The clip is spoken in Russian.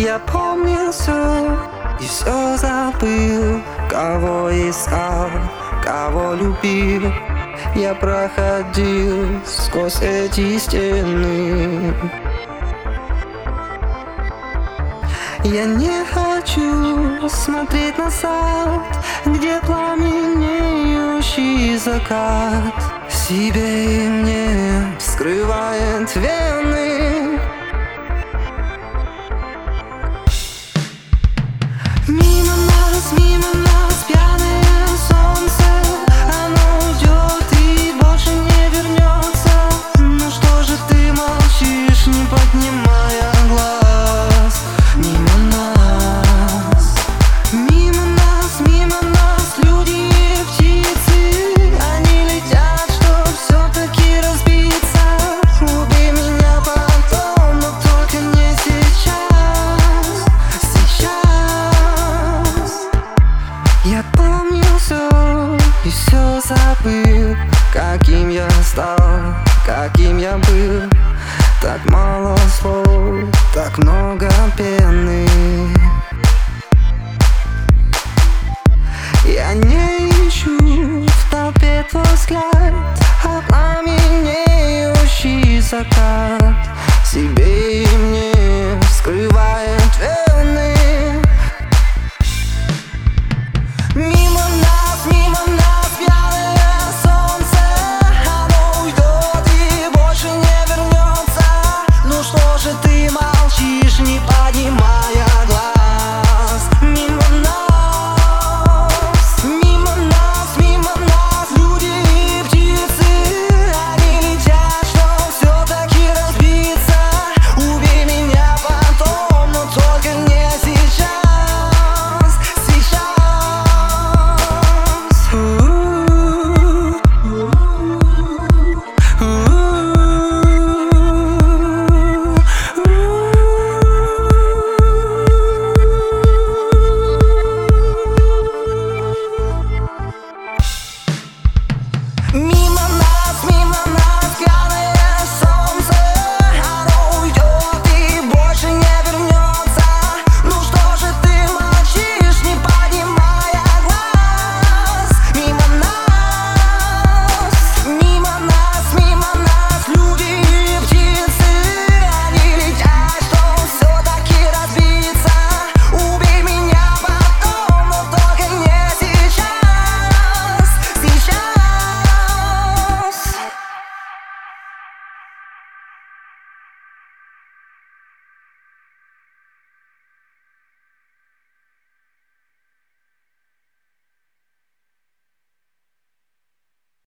Я помню все и все забыл Кого искал, кого любил. Я проходил сквозь эти стены. Я не хочу смотреть назад Где пламенеющий закат. Себе и мне вскрывает вены не поднимая глаз. Мимо нас, мимо нас, мимо нас Люди и птицы, они летят, чтоб все-таки разбиться. Убей меня потом, но только не сейчас. Сейчас. Я помню все и все забыл Каким я стал, каким я был Так мало слов, так много пены. Я не ищу в толпе твой взгляд А пламенеющий закат ты молчишь, не поднимая глаз.